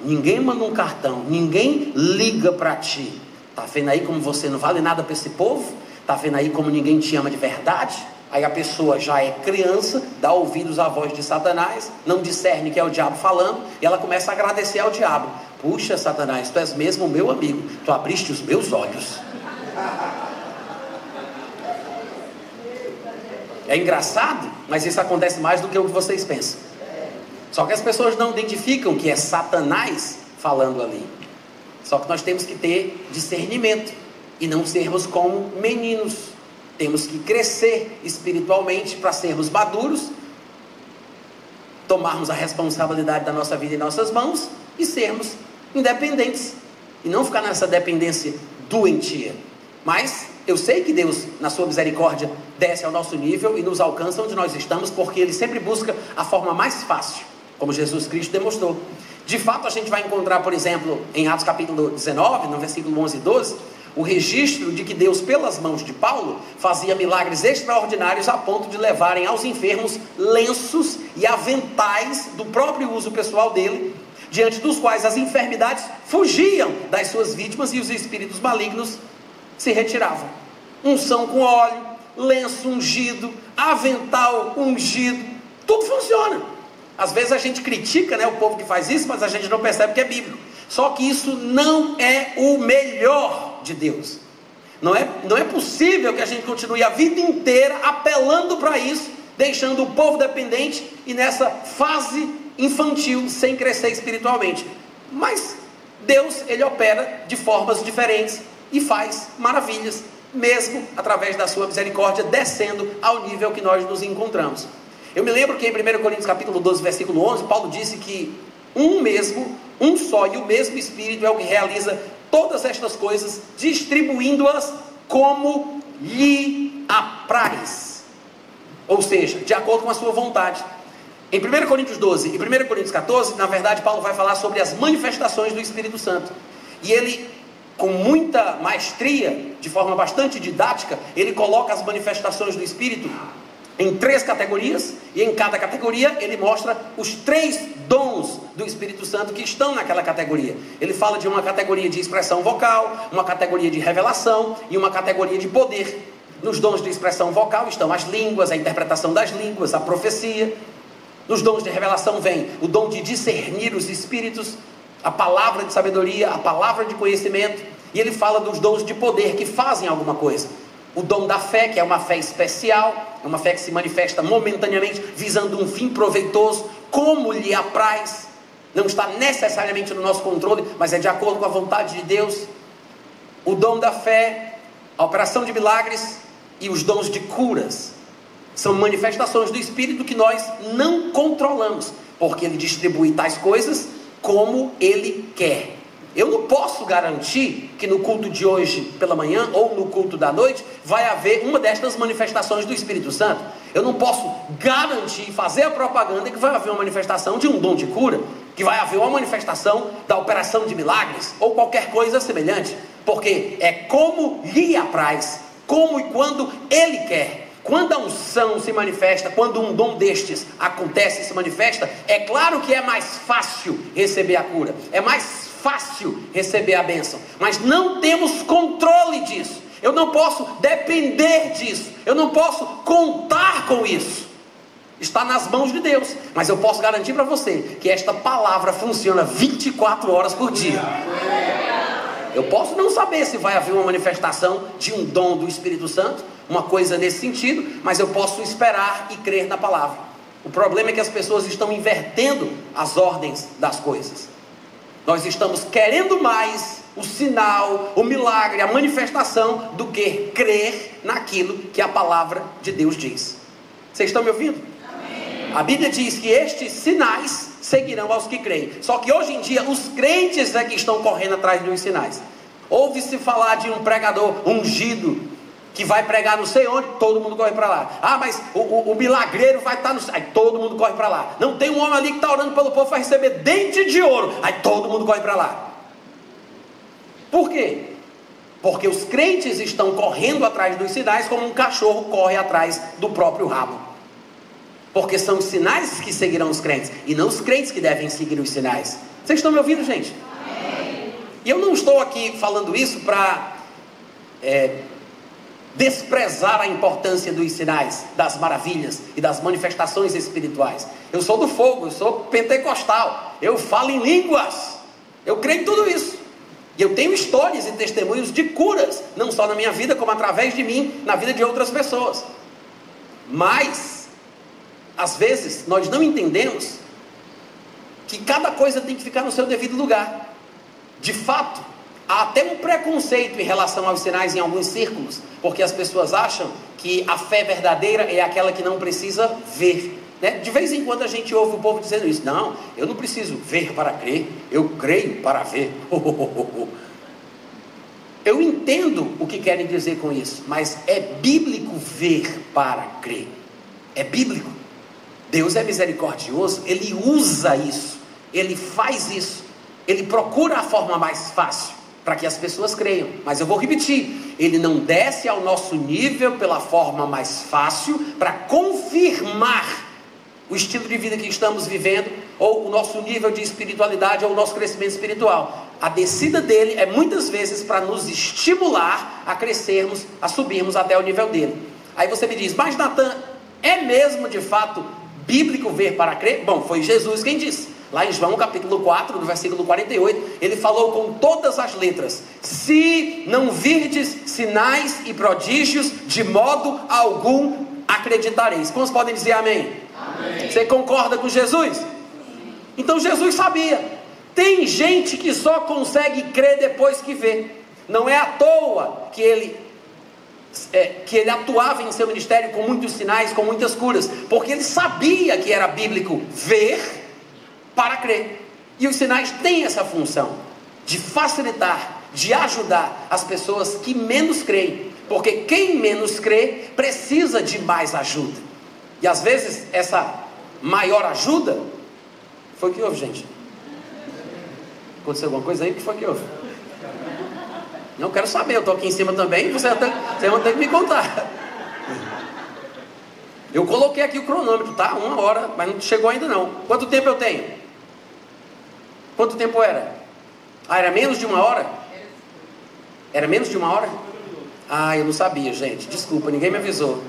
Ninguém manda um cartão, ninguém liga para ti. Tá vendo aí como você não vale nada para esse povo? Está vendo aí como ninguém te ama de verdade? Aí a pessoa já é criança, dá ouvidos à voz de Satanás, não discerne que é o diabo falando, e ela começa a agradecer ao diabo. Puxa, Satanás, tu és mesmo meu amigo, tu abriste os meus olhos. É engraçado, mas isso acontece mais do que o que vocês pensam. Só que as pessoas não identificam que é Satanás falando ali. Só que nós temos que ter discernimento e não sermos como meninos. Temos que crescer espiritualmente para sermos maduros, tomarmos a responsabilidade da nossa vida em nossas mãos e sermos independentes. E não ficar nessa dependência doentia. Mas eu sei que Deus, na sua misericórdia, desce ao nosso nível e nos alcança onde nós estamos, porque Ele sempre busca a forma mais fácil, como Jesus Cristo demonstrou. De fato, a gente vai encontrar, por exemplo, em Atos capítulo 19, no versículo 11 e 12, o registro de que Deus, pelas mãos de Paulo, fazia milagres extraordinários a ponto de levarem aos enfermos lenços e aventais do próprio uso pessoal dele, diante dos quais as enfermidades fugiam das suas vítimas e os espíritos malignos se retiravam. Unção com óleo, lenço ungido, avental ungido, tudo funciona. Às vezes a gente critica né, o povo que faz isso, mas a gente não percebe que é bíblico. Só que isso não é o melhor de Deus. Não é, não é possível que a gente continue a vida inteira apelando para isso, deixando o povo dependente e nessa fase infantil, sem crescer espiritualmente. Mas Deus, ele opera de formas diferentes e faz maravilhas, mesmo através da sua misericórdia, descendo ao nível que nós nos encontramos. Eu me lembro que em 1 Coríntios capítulo 12, versículo 11, Paulo disse que um mesmo, um só e o mesmo Espírito é o que realiza todas estas coisas, distribuindo-as como lhe apraz. Ou seja, de acordo com a sua vontade. Em 1 Coríntios 12 e 1 Coríntios 14, na verdade, Paulo vai falar sobre as manifestações do Espírito Santo. E ele, com muita maestria, de forma bastante didática, ele coloca as manifestações do Espírito em três categorias, e em cada categoria ele mostra os três dons do Espírito Santo que estão naquela categoria. Ele fala de uma categoria de expressão vocal, uma categoria de revelação e uma categoria de poder. Nos dons de expressão vocal estão as línguas, a interpretação das línguas, a profecia. Nos dons de revelação vem o dom de discernir os espíritos, a palavra de sabedoria, a palavra de conhecimento. E ele fala dos dons de poder que fazem alguma coisa o dom da fé, que é uma fé especial, é uma fé que se manifesta momentaneamente, visando um fim proveitoso, como lhe apraz, não está necessariamente no nosso controle, mas é de acordo com a vontade de Deus. O dom da fé, a operação de milagres e os dons de curas são manifestações do Espírito que nós não controlamos, porque Ele distribui tais coisas como Ele quer. Eu não posso garantir que no culto de hoje pela manhã ou no culto da noite vai haver uma destas manifestações do Espírito Santo. Eu não posso garantir, fazer a propaganda que vai haver uma manifestação de um dom de cura, que vai haver uma manifestação da operação de milagres ou qualquer coisa semelhante, porque é como lhe apraz, como e quando ele quer. Quando a unção se manifesta, quando um dom destes acontece e se manifesta, é claro que é mais fácil receber a cura, é mais fácil receber a bênção, mas não temos controle disso. Eu não posso depender disso, eu não posso contar com isso. Está nas mãos de Deus, mas eu posso garantir para você que esta palavra funciona 24 horas por dia. Eu posso não saber se vai haver uma manifestação de um dom do Espírito Santo, uma coisa nesse sentido, mas eu posso esperar e crer na palavra. O problema é que as pessoas estão invertendo as ordens das coisas. Nós estamos querendo mais o sinal, o milagre, a manifestação do que crer naquilo que a palavra de Deus diz. Vocês estão me ouvindo? Amém. A Bíblia diz que estes sinais seguirão aos que creem. Só que hoje em dia os crentes é que estão correndo atrás dos sinais. Ouve-se falar de um pregador ungido que vai pregar não sei onde, todo mundo corre para lá. Ah, mas o, o, o, milagreiro vai estar tá no. Aí todo mundo corre para lá. Não tem um homem ali que está orando pelo povo, vai receber dente de ouro. Aí todo mundo corre para lá. Por quê? Porque os crentes estão correndo atrás dos sinais como um cachorro corre atrás do próprio rabo. Porque são os sinais que seguirão os crentes e não os crentes que devem seguir os sinais. Vocês estão me ouvindo, gente? E eu não estou aqui falando isso para é, desprezar a importância dos sinais, das maravilhas e das manifestações espirituais. Eu sou do fogo, eu sou pentecostal, eu falo em línguas, eu creio em tudo isso. E eu tenho histórias e testemunhos de curas, não só na minha vida, como através de mim, na vida de outras pessoas. Mas, às vezes, nós não entendemos que cada coisa tem que ficar no seu devido lugar. De fato, Há até um preconceito em relação aos sinais em alguns círculos, porque as pessoas acham que a fé verdadeira é aquela que não precisa ver. Né? De vez em quando a gente ouve o povo dizendo isso: não, eu não preciso ver para crer, eu creio para ver. *laughs* eu entendo o que querem dizer com isso, mas é bíblico ver para crer. É bíblico. Deus é misericordioso, ele usa isso, ele faz isso, ele procura a forma mais fácil para que as pessoas creiam. Mas eu vou repetir: ele não desce ao nosso nível pela forma mais fácil para confirmar o estilo de vida que estamos vivendo, ou o nosso nível de espiritualidade, ou o nosso crescimento espiritual. A descida dele é muitas vezes para nos estimular a crescermos, a subirmos até o nível dele. Aí você me diz, mas Natan, é mesmo de fato bíblico ver para crer? Bom, foi Jesus quem disse. Lá em João capítulo 4, no versículo 48, ele falou com todas as letras: Se não virdes sinais e prodígios, de modo algum acreditareis. Quantos podem dizer amém? amém. Você concorda com Jesus? Então Jesus sabia. Tem gente que só consegue crer depois que vê. Não é à toa que ele é, que ele atuava em seu ministério com muitos sinais, com muitas curas, porque ele sabia que era bíblico ver para crer. E os sinais têm essa função de facilitar, de ajudar as pessoas que menos creem, porque quem menos crê precisa de mais ajuda. E às vezes essa maior ajuda foi o que houve, gente. Aconteceu alguma coisa aí? O que foi que houve? Não quero saber, eu estou aqui em cima também, você vai ter que me contar. Eu coloquei aqui o cronômetro, tá? Uma hora, mas não chegou ainda não. Quanto tempo eu tenho? Quanto tempo era? Ah, era menos de uma hora? Era menos de uma hora? Ah, eu não sabia, gente. Desculpa, ninguém me avisou.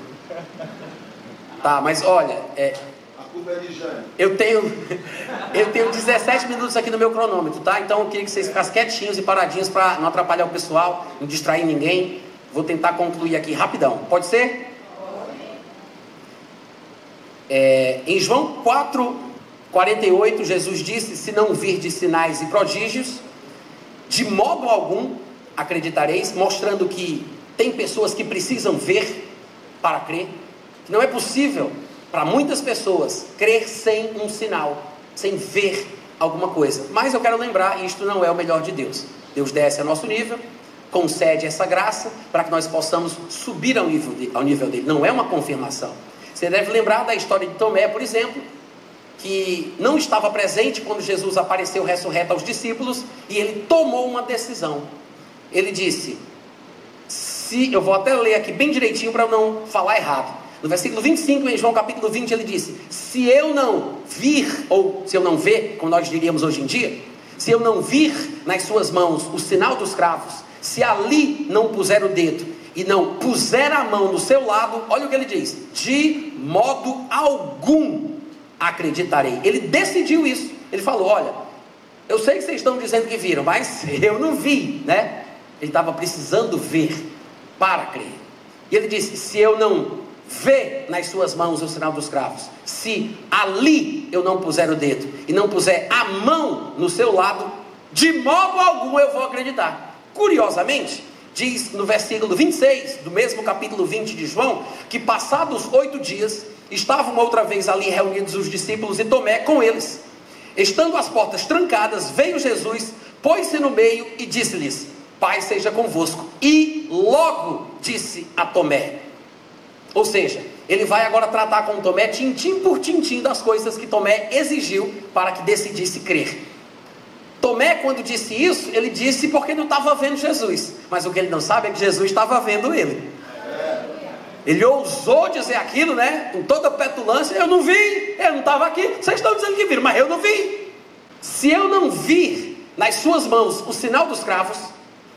Tá, mas olha, é, eu tenho *laughs* eu tenho 17 minutos aqui no meu cronômetro, tá? Então eu queria que vocês ficassem quietinhos e paradinhos para não atrapalhar o pessoal, não distrair ninguém. Vou tentar concluir aqui rapidão. Pode ser? É, em João 4, 48, Jesus disse: Se não virdes sinais e prodígios, de modo algum acreditareis, mostrando que tem pessoas que precisam ver para crer. Não é possível para muitas pessoas crer sem um sinal, sem ver alguma coisa. Mas eu quero lembrar, isto não é o melhor de Deus. Deus desce a nosso nível, concede essa graça para que nós possamos subir ao nível, de, ao nível dele. Não é uma confirmação. Você deve lembrar da história de Tomé, por exemplo, que não estava presente quando Jesus apareceu ressurreto aos discípulos e ele tomou uma decisão. Ele disse: se eu vou até ler aqui bem direitinho para não falar errado. No versículo 25, em João capítulo 20, ele disse: Se eu não vir, ou se eu não ver, como nós diríamos hoje em dia, se eu não vir nas suas mãos o sinal dos cravos, se ali não puser o dedo e não puser a mão no seu lado, olha o que ele diz: de modo algum acreditarei. Ele decidiu isso. Ele falou: Olha, eu sei que vocês estão dizendo que viram, mas *laughs* eu não vi, né? Ele estava precisando ver para crer. E ele disse: Se eu não ver nas suas mãos o sinal dos cravos, se ali eu não puser o dedo e não puser a mão no seu lado, de modo algum eu vou acreditar. Curiosamente, diz no versículo 26 do mesmo capítulo 20 de João, que passados oito dias, estavam outra vez ali reunidos os discípulos e Tomé com eles. Estando as portas trancadas, veio Jesus, pôs-se no meio e disse-lhes: Pai seja convosco. E logo disse a Tomé. Ou seja, ele vai agora tratar com Tomé, tintim por tintim, das coisas que Tomé exigiu para que decidisse crer. Tomé, quando disse isso, ele disse porque não estava vendo Jesus. Mas o que ele não sabe é que Jesus estava vendo ele. Ele ousou dizer aquilo, né? Com toda petulância. Eu não vi, eu não estava aqui. Vocês estão dizendo que viram, mas eu não vi. Se eu não vir nas suas mãos o sinal dos cravos,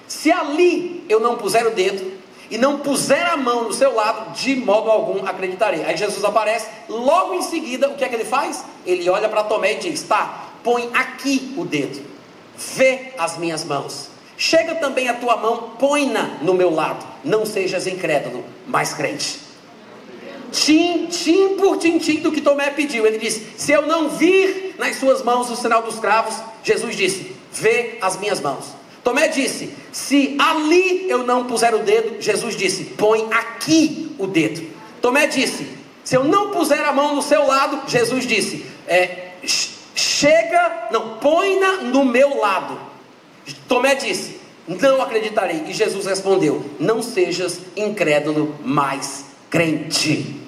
se ali eu não puser o dedo e não puser a mão no seu lado, de modo algum acreditarei. Aí Jesus aparece, logo em seguida, o que é que ele faz? Ele olha para Tomé e diz: Tá, põe aqui o dedo, vê as minhas mãos. Chega também a tua mão, põe-na no meu lado. Não sejas incrédulo, mas crente. Tim, tim por tim do que Tomé pediu. Ele disse: Se eu não vir nas suas mãos o sinal dos cravos, Jesus disse: Vê as minhas mãos. Tomé disse: Se ali eu não puser o dedo, Jesus disse: Põe aqui o dedo. Tomé disse: Se eu não puser a mão no seu lado, Jesus disse: é, Chega, não, põe-na no meu lado. Tomé disse: Não acreditarei. E Jesus respondeu: Não sejas incrédulo, mas crente.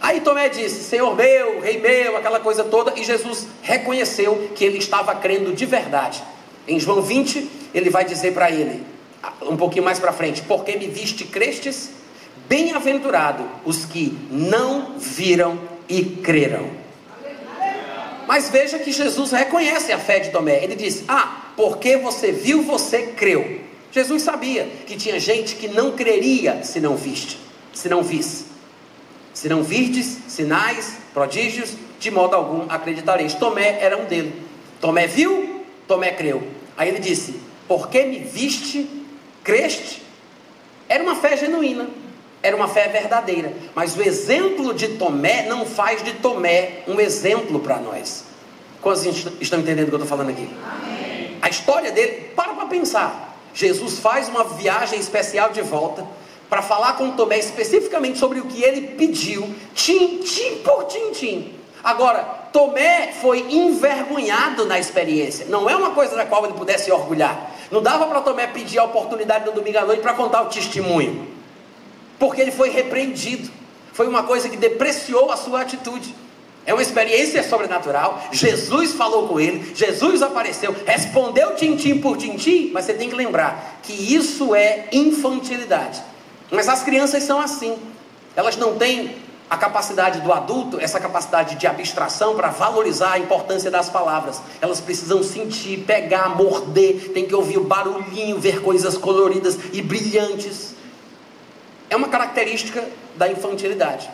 Aí Tomé disse: Senhor meu, Rei meu, aquela coisa toda, e Jesus reconheceu que ele estava crendo de verdade. Em João 20, ele vai dizer para ele, um pouquinho mais para frente: Porque me viste, crestes? Bem-aventurado os que não viram e creram. Mas veja que Jesus reconhece a fé de Tomé. Ele diz: Ah, porque você viu, você creu. Jesus sabia que tinha gente que não creria se não viste, se não visse. Se não virdes sinais, prodígios, de modo algum acreditareis. Tomé era um deles. Tomé viu, Tomé creu. Aí ele disse: Porque me viste, creste? Era uma fé genuína, era uma fé verdadeira. Mas o exemplo de Tomé não faz de Tomé um exemplo para nós. Quantos estão entendendo o que eu estou falando aqui? Amém. A história dele, para para pensar. Jesus faz uma viagem especial de volta para falar com Tomé especificamente sobre o que ele pediu, tim-tim por tim-tim. Agora, Tomé foi envergonhado na experiência. Não é uma coisa da qual ele pudesse orgulhar. Não dava para Tomé pedir a oportunidade no domingo à noite para contar o testemunho. Porque ele foi repreendido. Foi uma coisa que depreciou a sua atitude. É uma experiência sobrenatural. Jesus falou com ele, Jesus apareceu, respondeu tintim por tintim, mas você tem que lembrar que isso é infantilidade. Mas as crianças são assim. Elas não têm a capacidade do adulto, essa capacidade de abstração para valorizar a importância das palavras. Elas precisam sentir, pegar, morder, tem que ouvir o barulhinho, ver coisas coloridas e brilhantes. É uma característica da infantilidade.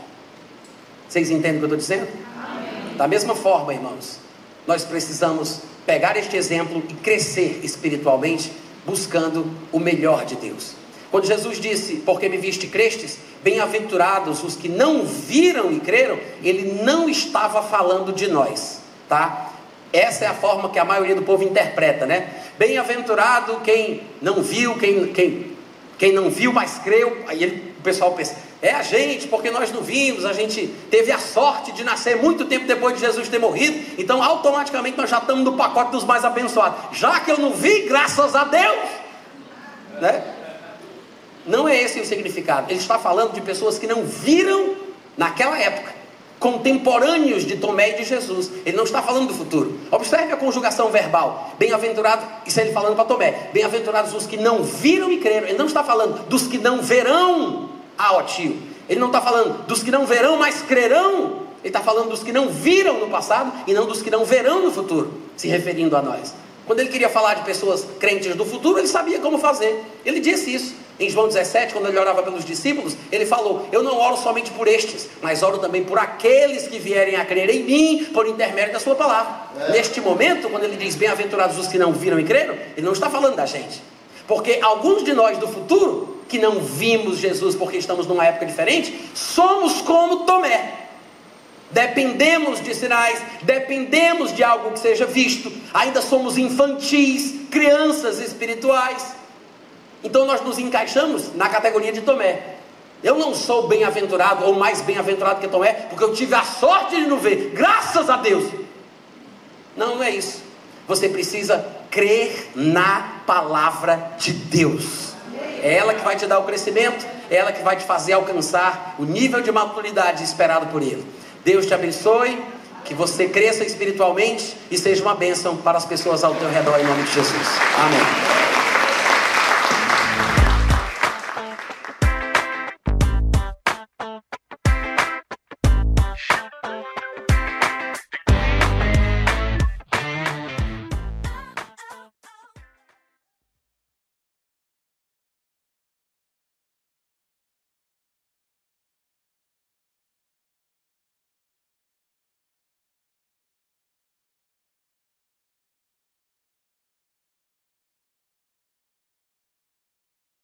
Vocês entendem o que eu estou dizendo? Amém. Da mesma forma, irmãos, nós precisamos pegar este exemplo e crescer espiritualmente, buscando o melhor de Deus. Quando Jesus disse, porque me viste crestes, bem-aventurados os que não viram e creram, ele não estava falando de nós, tá? Essa é a forma que a maioria do povo interpreta, né? Bem-aventurado quem não viu, quem, quem Quem não viu, mas creu. Aí ele, o pessoal pensa: é a gente, porque nós não vimos, a gente teve a sorte de nascer muito tempo depois de Jesus ter morrido, então automaticamente nós já estamos no pacote dos mais abençoados. Já que eu não vi, graças a Deus, né? Não é esse o significado. Ele está falando de pessoas que não viram naquela época, contemporâneos de Tomé e de Jesus. Ele não está falando do futuro. Observe a conjugação verbal. Bem-aventurado, isso é ele falando para Tomé. Bem-aventurados os que não viram e creram. Ele não está falando dos que não verão. Ah, ó tio. Ele não está falando dos que não verão, mas crerão. Ele está falando dos que não viram no passado e não dos que não verão no futuro, se referindo a nós. Quando ele queria falar de pessoas crentes do futuro, ele sabia como fazer. Ele disse isso. Em João 17, quando ele orava pelos discípulos, ele falou: Eu não oro somente por estes, mas oro também por aqueles que vierem a crer em mim por intermédio da Sua palavra. É. Neste momento, quando ele diz bem-aventurados os que não viram e creram, ele não está falando da gente. Porque alguns de nós do futuro, que não vimos Jesus porque estamos numa época diferente, somos como Tomé. Dependemos de sinais, dependemos de algo que seja visto, ainda somos infantis, crianças espirituais. Então nós nos encaixamos na categoria de Tomé. Eu não sou bem-aventurado ou mais bem-aventurado que Tomé, porque eu tive a sorte de não ver, graças a Deus. Não, não é isso. Você precisa crer na palavra de Deus. É ela que vai te dar o crescimento, é ela que vai te fazer alcançar o nível de maturidade esperado por Ele. Deus te abençoe, que você cresça espiritualmente e seja uma bênção para as pessoas ao teu redor, em nome de Jesus. Amém.